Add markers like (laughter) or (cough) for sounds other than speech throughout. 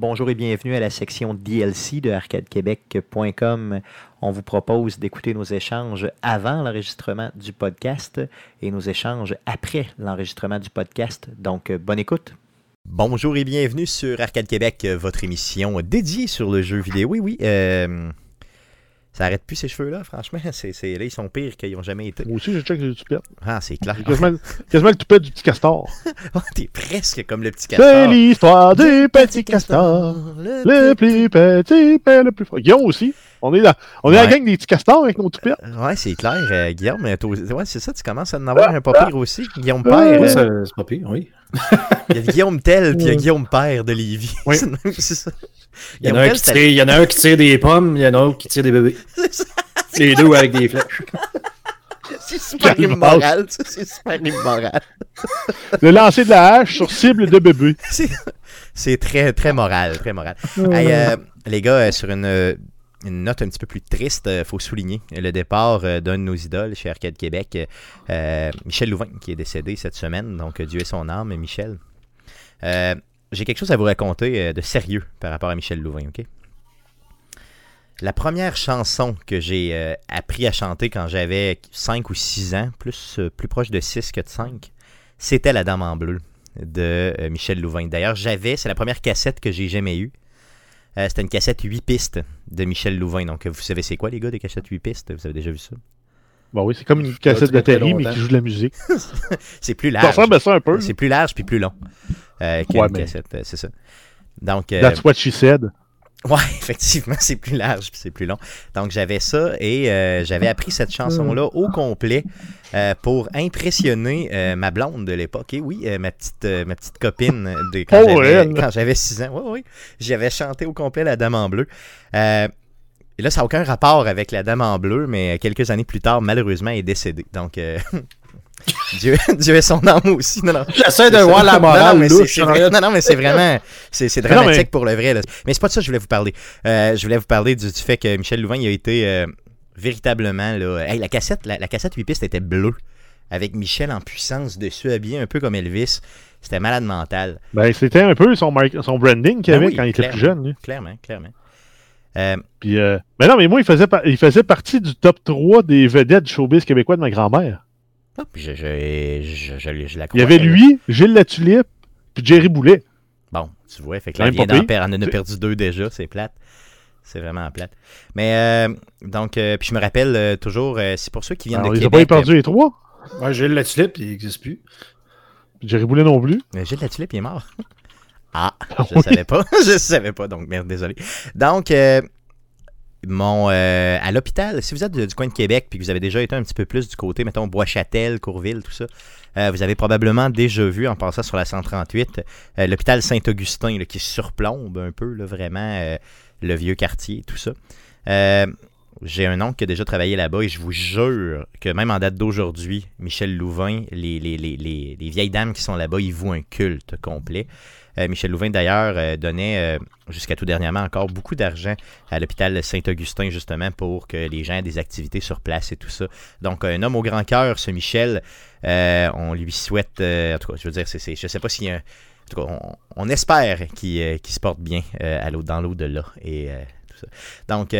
Bonjour et bienvenue à la section DLC de arcadequebec.com. On vous propose d'écouter nos échanges avant l'enregistrement du podcast et nos échanges après l'enregistrement du podcast. Donc, bonne écoute. Bonjour et bienvenue sur Arcade Québec, votre émission dédiée sur le jeu vidéo. Oui, oui. Euh, ça arrête plus ces cheveux-là, franchement. (laughs) C'est, c'est, là, ils sont pires qu'ils n'ont jamais été. Moi aussi, je check les toupette. Ah, c'est clair. Quasiment, quasiment le toupette du petit castor. (laughs) oh, t'es presque comme le petit castor. C'est l'histoire du petit castor. Le plus petit, mais le plus fort. Guillaume aussi. On est, là, on est Ouais. la gang des petits castors avec nos toupettes. Ouais, c'est clair, euh, Guillaume. euh, toi- Ouais, c'est ça, tu commences à en avoir un pas pire aussi. Guillaume Père. Ouais, euh, c'est pas pire, oui. Il y a Guillaume Tel, puis il y a Ouais. Guillaume Père de Lévis. Oui. (laughs) C'est ça. Il y, en a un Tell, qui tire, il y en a un qui tire des pommes, il y en a un qui tire des bébés. (laughs) c'est ça. Les deux avec des flèches. C'est super Quelle immoral, ça, c'est super immoral. Le lancer de la hache sur cible de bébé. (laughs) C'est- C'est très, très moral, très moral. Hey, euh, les gars, euh, sur une, euh, une note un petit peu plus triste, il faut souligner le départ euh, d'un de nos idoles chez Arcade Québec, euh, euh, Michel Louvain, qui est décédé cette semaine. Donc, euh, Dieu ait son âme, Michel. Euh, J'ai quelque chose à vous raconter euh, de sérieux par rapport à Michel Louvain, OK? La première chanson que j'ai euh, appris à chanter quand j'avais 5 ou 6 ans, plus, euh, plus proche de 6 que de 5, c'était La Dame en bleu de euh, Michel Louvain. D'ailleurs, j'avais, c'est la première cassette que j'ai jamais eue. Euh, c'était une cassette 8 pistes de Michel Louvain. Donc, vous savez c'est quoi, les gars, des cassettes 8 pistes? Vous avez déjà vu ça? Bon, oui, c'est comme une cassette Terry, mais qui joue de la musique. (laughs) C'est plus Ça large. ressemble à ça un peu. C'est plus large puis plus long euh, qu'une Ouais, mais- cassette, euh, c'est ça. Donc, euh, That's what she said. Ouais, (laughs) effectivement, c'est plus large puis c'est plus long. Donc j'avais ça et euh, j'avais appris cette chanson-là au complet euh, pour impressionner euh, ma blonde de l'époque. Et oui, ma petite ma petite copine de quand Oh, j'avais elle. quand j'avais 6 ans. Oui, oui. J'avais chanté au complet La Dame en bleu. Et là, ça n'a aucun rapport avec La Dame en bleu, mais quelques années plus tard, malheureusement, elle est décédée. Donc (laughs) Dieu, (laughs) Dieu est son âme aussi. Non, non. J'essaie de C'est voir la morale, non, mais c'est- louche c'est en vrai- arrière. non, non, mais c'est vraiment. C'est c'est Mais non, dramatique mais- pour le vrai. là. Mais c'est pas de ça que je voulais vous parler. Euh, je voulais vous parler du, du fait que Michel Louvain il a été euh, véritablement. Là, hey, la, cassette, la, la cassette 8 pistes était bleue. Avec Michel en puissance dessus, habillé un peu comme Elvis. C'était malade mental. Ben, c'était un peu son, branding qu'il Ben avait oui, quand il était clairement. plus jeune. lui. Clairement, clairement. Euh, Puis, euh, Mais non, mais moi, il faisait, par- il faisait partie du top 3 des vedettes du showbiz québécois de ma grand-mère. Oh, puis je, je, je, je- je la Il y avait lui, Gilles Latulippe, puis Jerry Boulet. Bon, tu vois, fait que là, même vient pas d'en pire. perdre, on en a perdu deux déjà, c'est plate. C'est vraiment plate. Mais euh, donc, euh, puis je me rappelle euh, toujours, euh, c'est pour ceux qui viennent Alors, de il les a pas Québec. perdu les trois. Ouais, j'ai la tulipe, il n'existe plus. Puis Jerry Boulet non plus. euh, Gilles Latulippe, il est mort. (laughs) Ah, Ah je oui. savais pas. (laughs) je savais pas, donc merde, désolé. Donc, euh, mon, euh, à l'hôpital, si vous êtes du coin de Québec puis que vous avez déjà été un petit peu plus du côté, mettons, Bois-Châtel, Courville, tout ça, euh, vous avez probablement déjà vu, en passant sur la 138, euh, l'hôpital Saint-Augustin, qui surplombe un peu, là, vraiment, le vieux quartier, tout ça. J'ai un oncle qui a déjà travaillé là-bas et je vous jure que même en date d'aujourd'hui, Michel Louvain, les, les, les, les, les vieilles dames qui sont là-bas, ils vouent un culte complet. Euh, Michel Louvain, d'ailleurs, euh, donnait euh, jusqu'à tout dernièrement encore beaucoup d'argent à l'hôpital Saint-Augustin, justement, pour que les gens aient des activités sur place et tout ça. Donc, un homme au grand cœur, ce Michel, on lui souhaite, en tout cas, je veux dire, c'est, je sais pas s'il y a un- En tout cas, on, espère qu'il, se porte bien dans l'au-delà et euh, tout ça. Donc,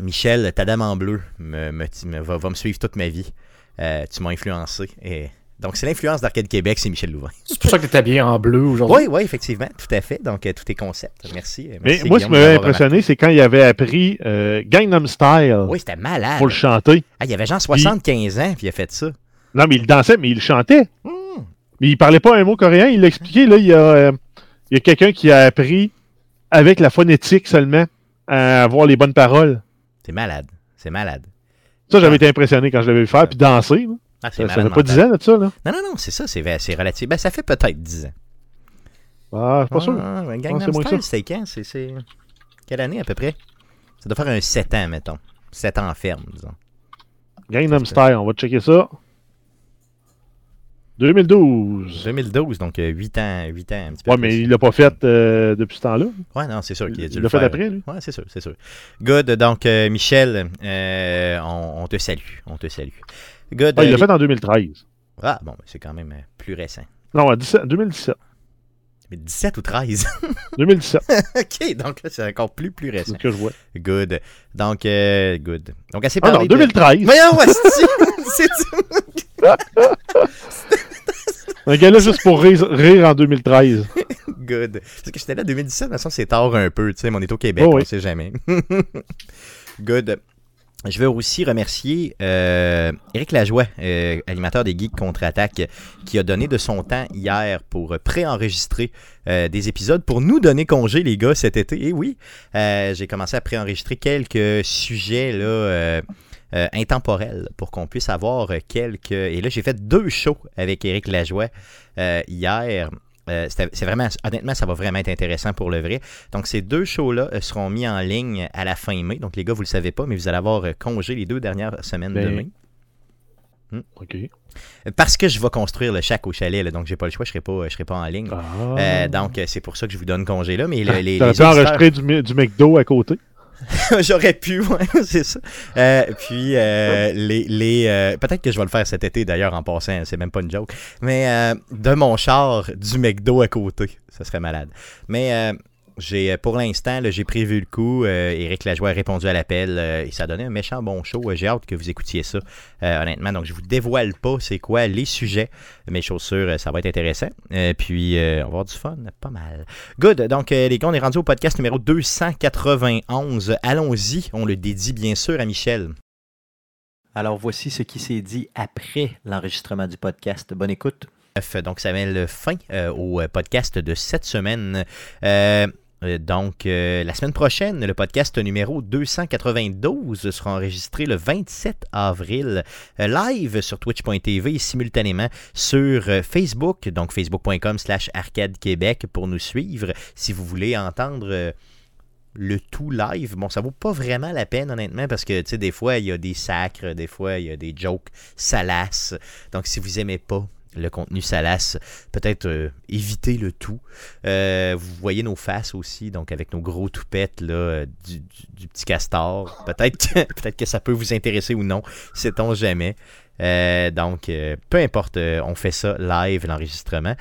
Michel, ta dame en bleu me, me- me- va, va me suivre toute ma vie. Euh, tu m'as influencé. Et... Donc, c'est l'influence d'Arcade Québec, c'est Michel Louvain. C'est pour ça que t'es habillé en bleu aujourd'hui. Oui, oui, effectivement, tout à fait. Donc, euh, tout est concept. Merci. euh, Mais moi, ce qui m'avait impressionné, c'est quand il avait appris euh, Gangnam Style. Oui, c'était malade. pour le chanter. Ah, il y avait genre 75 ans, puis il a fait ça. Non, mais il dansait, mais il chantait. Hmm. Mais il parlait pas un mot coréen. Il l'a expliqué. Là, il y a, euh, il y a quelqu'un qui a appris avec la phonétique seulement à avoir les bonnes paroles. C'est malade. C'est malade. Ça, j'avais été impressionné quand je l'avais vu faire. Puis danser. là. Ah, c'est Ça, ça fait pas 10 mental. ans de ça. Là. Non, non, non, c'est ça, c'est, c'est relatif. Ben, ça fait peut-être 10 ans. Ah, je suis pas sûr. Ah, ouais, Ah, Gangnam c'est moins Style, c'était quand? C'est, c'est... Quelle année à peu près? Ça doit faire un 7 ans, mettons. 7 ans ferme, disons. Gangnam Style, on va checker ça. 2012. 2012, donc 8 ans, 8 ans, un petit peu Ouais, plus. mais il l'a pas fait euh, depuis ce temps-là. Ouais, non, c'est sûr qu'il a dû Il le l'a fait faire. après, lui. Ouais, c'est sûr, c'est sûr. Good, donc euh, Michel, euh, on, on te salue, on te salue. Good. Ah, il euh, l'a fait en 2013. Ah, bon, c'est quand même euh, plus récent. Non, en 17 2017. 2017 ou 13? 2017, (laughs) (laughs) ok, donc là, c'est encore plus, plus c'est récent. ce que je vois. Good. Donc, euh, good. Donc, assez Ah parlé non, de- 2013. Voyons, ouais, c'est (laughs) Un gars là juste pour rire, rire en 2013. (laughs) Good. Parce que j'étais là en 2017, mais ça, c'est tard un peu, tu sais, mais on est au Québec, Oh on oui. sait jamais. (laughs) Good. Je veux aussi remercier euh, Éric Lajoie, euh, animateur des Geeks Contre-Attaque, qui a donné de son temps hier pour préenregistrer euh, des épisodes pour nous donner congé, les gars, cet été. Et oui, euh, j'ai commencé à préenregistrer quelques sujets là, euh, euh, intemporels pour qu'on puisse avoir quelques. Et là, j'ai fait deux shows avec Éric Lajoie euh, hier. Euh, c'est vraiment, honnêtement, ça va vraiment être intéressant pour le vrai. Donc, ces deux shows-là euh, seront mis en ligne à la fin mai. Donc, les gars, vous le savez pas, mais vous allez avoir euh, congé les deux dernières semaines de Ben, mai. OK. Euh, Parce que je vais construire le shack au chalet, là, donc j'ai pas le choix, je serai pas, je serai pas en ligne. Ah. Euh, donc, euh, c'est pour ça que je vous donne congé là. Mais le- les, les auditeurs- enregistrer du, du McDo à côté? (laughs) J'aurais pu, ouais, (laughs) c'est ça. Euh, puis, euh, les, les, euh, peut-être que je vais le faire cet été d'ailleurs en passant, c'est même pas une joke. Mais euh, de mon char, du McDo à côté, ça serait malade. Mais euh, j'ai, pour l'instant, j'ai prévu le coup. Euh, Éric Lajoie a répondu à l'appel euh, et ça a donné un méchant bon show. Euh, J'ai hâte que vous écoutiez ça, euh, honnêtement. Donc, je vous dévoile pas c'est quoi les sujets. Mes chaussures, euh, ça va être intéressant. Euh, puis, euh, on va avoir du fun, pas mal. Good. Donc, euh, les gars, on est rendu au podcast numéro 291. Allons-y. On le dédie bien sûr à Michel. Alors voici ce qui s'est dit après l'enregistrement du podcast. Bonne écoute. Donc, ça met le fin euh, au euh, podcast de cette semaine. Euh, euh, donc, euh, la semaine prochaine, le podcast numéro 292 sera enregistré le 27 avril, euh, live sur twitch.tv et simultanément sur euh, Facebook, donc facebook.com slash arcade québec pour nous suivre si vous voulez entendre euh, le tout live. Bon, ça vaut pas vraiment la peine, honnêtement, parce que, tu sais, des fois, il y a des sacres, des fois, il y a des jokes salaces. Donc, si vous aimez pas le contenu salace, peut-être euh, évitez le tout. Euh, vous voyez nos faces aussi, donc avec nos gros toupettes là, du, du- petit castor. (laughs) Peut-être que, ça peut vous intéresser ou non, sait-on jamais. Euh, donc, peu importe, on fait ça live, l'enregistrement.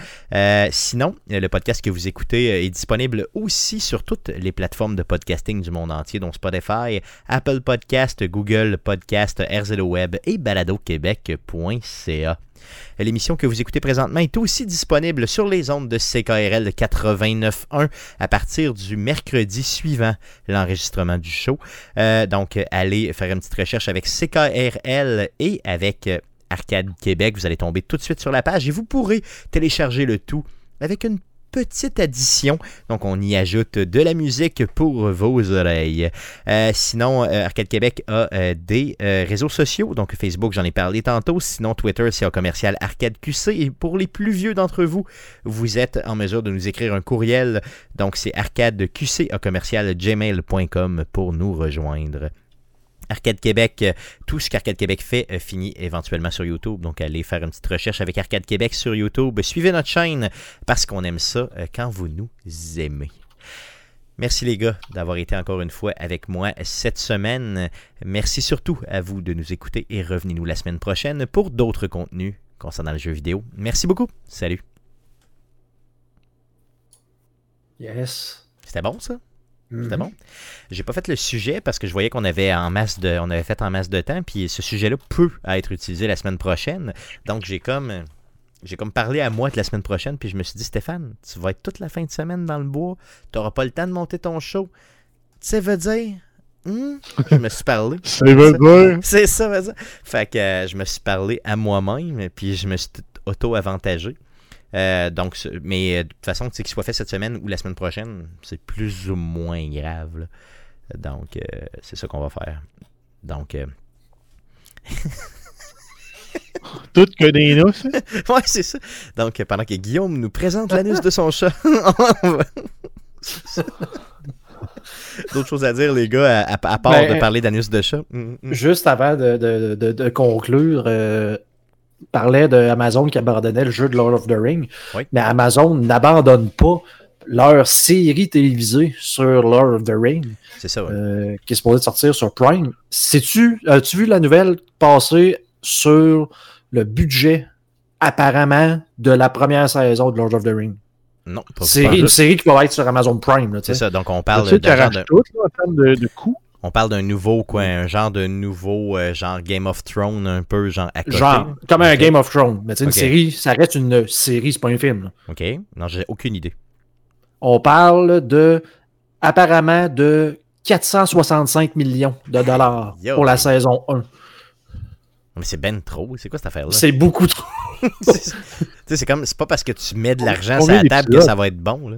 Sinon, le podcast que vous écoutez est disponible aussi sur toutes les plateformes de podcasting du monde entier, dont Spotify, Apple Podcast, Google Podcast, RZO Web et baladoquebec.ca. L'émission que vous écoutez présentement est aussi disponible sur les ondes de CKRL 89.1 à partir du mercredi suivant l'enregistrement du show. Euh, donc, allez faire une petite recherche avec CKRL et avec euh, Arcade Québec. Vous allez tomber tout de suite sur la page et vous pourrez télécharger le tout avec une petite addition. Donc, on y ajoute de la musique pour vos oreilles. Euh, sinon, euh, Arcade Québec a euh, des réseaux sociaux. Donc, Facebook, j'en ai parlé tantôt. Sinon, Twitter, c'est au commercial Arcade QC. Et pour les plus vieux d'entre vous, vous êtes en mesure de nous écrire un courriel. Donc, c'est arcadeqc au commercial gmail.com pour nous rejoindre. Arcade Québec, euh, tout ce qu'Arcade Québec fait euh, finit éventuellement sur YouTube. Donc, allez faire une petite recherche avec Arcade Québec sur YouTube. Suivez notre chaîne parce qu'on aime ça euh, quand vous nous aimez. Merci les gars d'avoir été encore une fois avec moi cette semaine. Merci surtout à vous de nous écouter et revenez-nous la semaine prochaine pour d'autres contenus concernant le jeu vidéo. Merci beaucoup. Salut. Yes. C'était bon ça? Mhm. bon. J'ai pas fait le sujet parce que je voyais qu'on avait en masse de, on avait fait en masse de temps, puis ce sujet-là peut être utilisé la semaine prochaine. Donc j'ai comme, j'ai comme parlé à moi de la semaine prochaine, puis je me suis dit Stéphane, tu vas être toute la fin de semaine dans le bois, t'auras pas le temps de monter ton show. Tu sais, veut dire, Hmm? je me suis parlé. (laughs) Ça veut dire. C'est ça. Fait que euh, je me suis parlé à moi-même, puis je me suis auto-avantagé. Euh, donc, mais euh, de toute façon, tu sais, qu'il soit fait cette semaine ou la semaine prochaine, c'est plus ou moins grave. là. Donc, euh, c'est ça qu'on va faire. Donc, euh, (laughs) Tout que des noces. (laughs) ouais, c'est ça. Donc, pendant que Guillaume nous présente l'anus de son chat, (laughs) on va- D'autres choses à dire, les gars, à, part Ben, de parler d'anus de chat. Mm, mm. Juste avant de, de- de- de conclure, euh, parlait de Amazon qui abandonnait le jeu de Lord of the Ring. Oui. Mais Amazon n'abandonne pas leur série télévisée sur Lord of the Ring, C'est ça, ouais. euh, qui est supposée sortir sur Prime. Sais-tu, as-tu vu la nouvelle passer sur le budget apparemment de la première saison de Lord of the Ring? Non, pas C'est pas- une série qui va être sur Amazon Prime. C'est ça, donc on parle sais, d'un genre de, t'arraches tout, là, en termes de, de coûts? On parle d'un nouveau quoi, un genre de nouveau euh, genre Game of Thrones un peu genre à côté. Genre, comme un. Game of Thrones. Mais tu sais, une série, ça reste une série, c'est pas un film. là. OK. Non, j'ai aucune idée. On parle de, apparemment, de 465 millions de dollars Yo. pour la saison 1. Mais c'est ben trop, c'est quoi cette affaire là C'est beaucoup trop. (laughs) Tu sais, c'est comme c'est pas parce que tu mets de l'argent sur la table que ça va être bon là.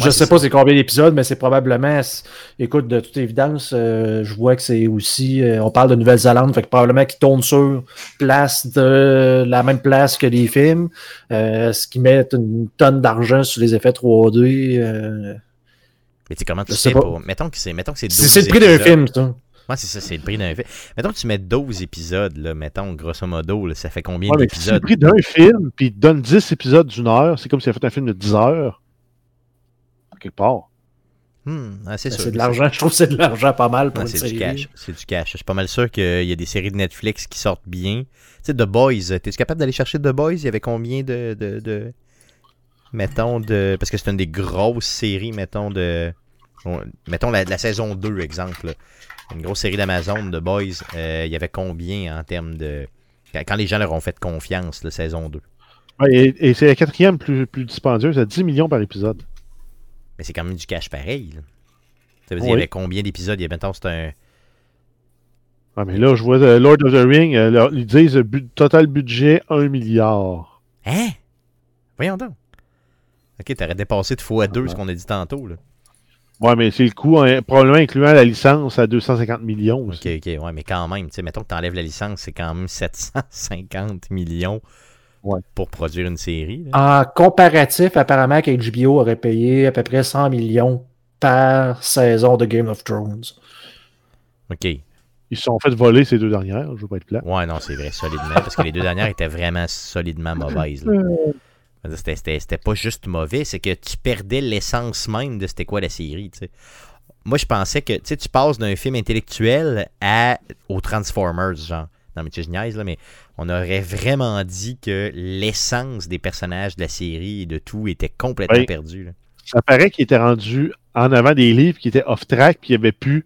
Je Ouais, sais pas c'est combien d'épisodes, mais c'est probablement. Écoute, de toute évidence, euh, je vois que c'est aussi. euh, on parle de Nouvelle-Zélande, fait que probablement qu'ils tournent sur place de la même place que les films. euh, ce qui met une tonne d'argent sur les effets 3D. euh, Mais tu sais comment tu sais sais pas. pour mettons que c'est mettons que c'est 12 c'est c'est le prix d'un film, ça. Ouais, c'est ça, c'est le prix d'un film. Mettons que tu mets 12 épisodes là, mettons grosso modo, là, ça fait combien Ouais, si c'est le d'épisodes? prix d'un film, puis il te donne 10 épisodes d'une heure, c'est comme s'il avait fait un film de 10 heures. Quelque part. Hmm, ah, c'est Ben. C'est de l'argent. (laughs) Je trouve que c'est de l'argent pas mal pour une c'est du cash. C'est du cash. Je suis pas mal sûr qu'il y a des séries de Netflix qui sortent bien. Tu sais, The Boys, t'es-tu capable d'aller chercher The Boys? Il y avait combien de. de, de- Mettons de. Parce que c'est une des grosses séries, mettons de. on- Mettons la, la saison 2, exemple. là. Une grosse série d'Amazon, The Boys. euh, il y avait combien en termes de. Quand, quand les gens leur ont fait confiance, la saison 2. Ouais, et et c'est la quatrième plus, plus dispendieuse, à 10 millions par épisode. Mais c'est quand même du cash pareil. là. Ça veut dire, il y Oui. avait combien d'épisodes? Il y avait, mettons, c'est un. Ouais, mais là, je vois euh, Lord of the Ring, euh, leur- ils disent le but- total budget 1 milliard. Hein? Voyons donc. Ok, t'aurais dépassé de fois deux Ouais. ce qu'on a dit tantôt. Là. Ouais, mais c'est le coût, hein, probablement incluant la licence à 250 millions. Ok, ok, ouais, mais quand même, tu sais, mettons que t'enlèves la licence, c'est quand même 750 millions Ouais. pour produire une série. là. En comparatif, apparemment qu'HBO aurait payé à peu près 100 millions par saison de Game of Thrones. Ok. Ils se sont fait voler ces deux dernières, je veux pas être plat. Ouais, non, c'est vrai, solidement, parce que les deux dernières étaient vraiment solidement mauvaises. (laughs) C'était- C'était c'était pas juste mauvais, c'est que tu perdais l'essence même de c'était quoi la série, tu sais. Moi, je pensais que, tu sais, tu passes d'un film intellectuel à aux Transformers, genre. Non, mais tu sais, je niaise, là, mais on aurait vraiment dit que l'essence des personnages de la série et de tout était complètement Oui. perdue. là. Ça paraît qu'il était rendu en avant des livres qui étaient off-track, puis il n'y avait plus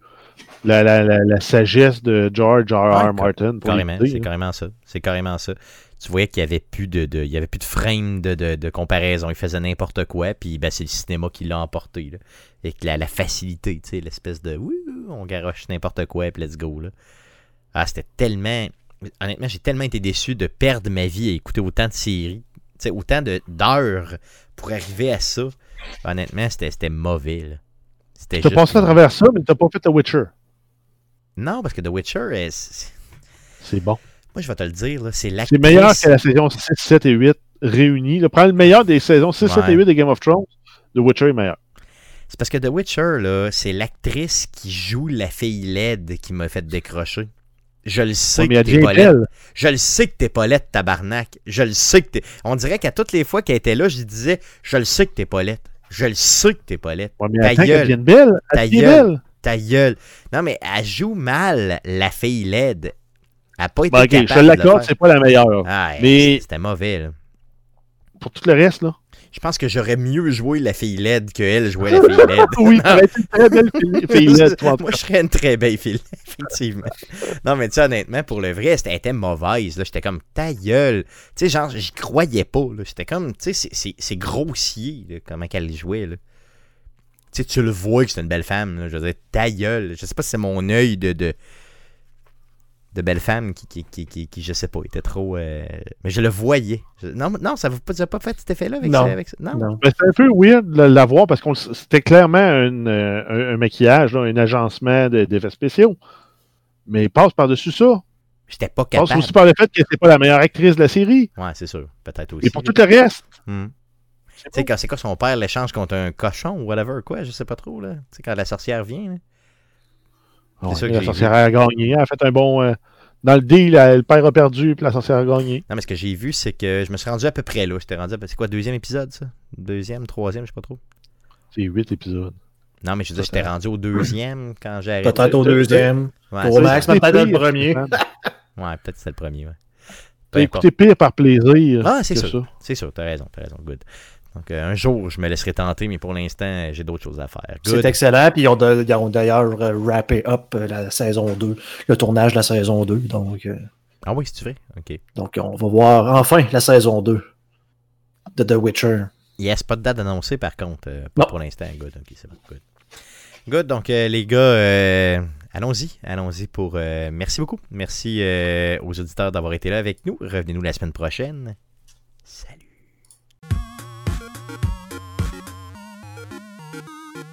la, la, la, la sagesse de George R. R. Ouais, Martin. Carrément, c'est hein. carrément ça. C'est carrément ça. Tu voyais qu'il n'y avait plus de, de- il y avait plus de frame de, de, de comparaison. Il faisait n'importe quoi, puis ben, c'est le cinéma qui l'a emporté. Là. Avec la, la facilité, tu sais, l'espèce de on garoche n'importe quoi, puis let's go. Là. Ah, c'était tellement. Honnêtement, j'ai tellement été déçu de perdre ma vie à écouter autant de séries, tu autant d'heures pour arriver à ça. Honnêtement, c'était mauvais. T'as juste passé à travers ça, mais t'as pas fait The Witcher. Non, parce que The Witcher, est- c'est- C'est bon. moi je vais te le dire, c'est C'est l'actrice. meilleur que la saison 6, 7 et 8 réunis. là. Prends le meilleur des saisons 6, 7 et Ouais. 8 de Game of Thrones. The Witcher est meilleur. C'est parce que The Witcher, là, c'est l'actrice qui joue la fille laide qui m'a fait décrocher. Je le sais Ouais, que t'es pas laide. Je le sais que t'es pas laide, tabarnak. Je le sais que t'es. On dirait qu'à toutes les fois qu'elle était là, je disais Je le sais que t'es pas laide. Je le sais que t'es pas laide. Ouais, Ta gueule. belle. Ta Elle gueule. belle. Ta gueule. Non, mais elle joue mal, la fille laide. Elle a pas été Bon, ok, je capable l'accorde, c'est pas la meilleure. Ah, mais- C'était mauvais, là. Pour tout le reste, là. Je pense que j'aurais mieux joué la fille laide que elle jouait la fille (laughs) laide. Oui, été une très belle fille, (laughs) fille laide, toi, Moi, je serais une très belle fille, (laughs) effectivement. Non, mais tu sais, honnêtement, pour le vrai, elle était mauvaise. là. J'étais comme, ta gueule. Tu sais, genre, j'y croyais pas. là. J'étais comme, tu sais, c'est- grossier, là, comment qu'elle jouait. Là. Tu sais, tu le vois que c'est une belle femme. là. Je veux dire, ta gueule. Je sais pas si c'est mon œil de, de, de belle femme qui, qui, qui, qui, qui, je sais pas, était trop. euh, Mais je le voyais. Je- Non, non, ça vous a pas fait cet effet-là avec, Non. ça, avec ça? Non? Non. Mais c'est un peu weird de l'avoir parce que c'était clairement un, euh, un, un maquillage, là, un agencement de- d'effets spéciaux. Mais il passe par-dessus ça. J'étais pas Il passe capable. aussi par le fait que c'est pas la meilleure actrice de la série. Ouais, c'est sûr. Peut-être aussi. Et pour tout le reste, Hmm. Tu sais, quand c'est quoi son père l'échange contre un cochon ou whatever, quoi, je sais pas trop, là. Tu sais, quand la sorcière vient, là. Ouais, ça que la sorcière a gagné. Elle a fait un bon. euh, dans le deal, elle- le père a perdu, puis la sorcière a gagné. Non, mais ce que j'ai vu, c'est que je me suis rendu à peu près là. J'étais rendu à... C'est quoi, deuxième épisode, ça? Deuxième, troisième, je sais pas trop. C'est huit épisodes. Non, mais je veux dire, j'étais rendu au deuxième quand j'ai arrêté. Peut-être au de- de- deuxième. Ouais, Pour c'est- Max, mais peut-être le premier. (laughs) ouais, peut-être que c'était le premier, ouais. Peu T'as écouté pire par plaisir. Ah, c'est sûr. C'est sûr, t'as raison, t'as raison, good. Donc, euh, un jour, je me laisserai tenter, mais pour l'instant, j'ai d'autres choses à faire. C'est excellent. Puis ils ont, d'ailleurs euh, wrappé up euh, la saison 2, le tournage de la saison 2. Donc, Ah oui, c'est vrai? OK. donc on va voir enfin la saison 2 de The Witcher. Yes, pas de date annoncée par contre. pas Non. pour l'instant. Good, ok, c'est bon. Good. Good, donc euh, les gars, euh, allons-y. Allons-y pour. euh, merci beaucoup. Merci aux auditeurs d'avoir été là avec nous. Revenez-nous la semaine prochaine. Salut.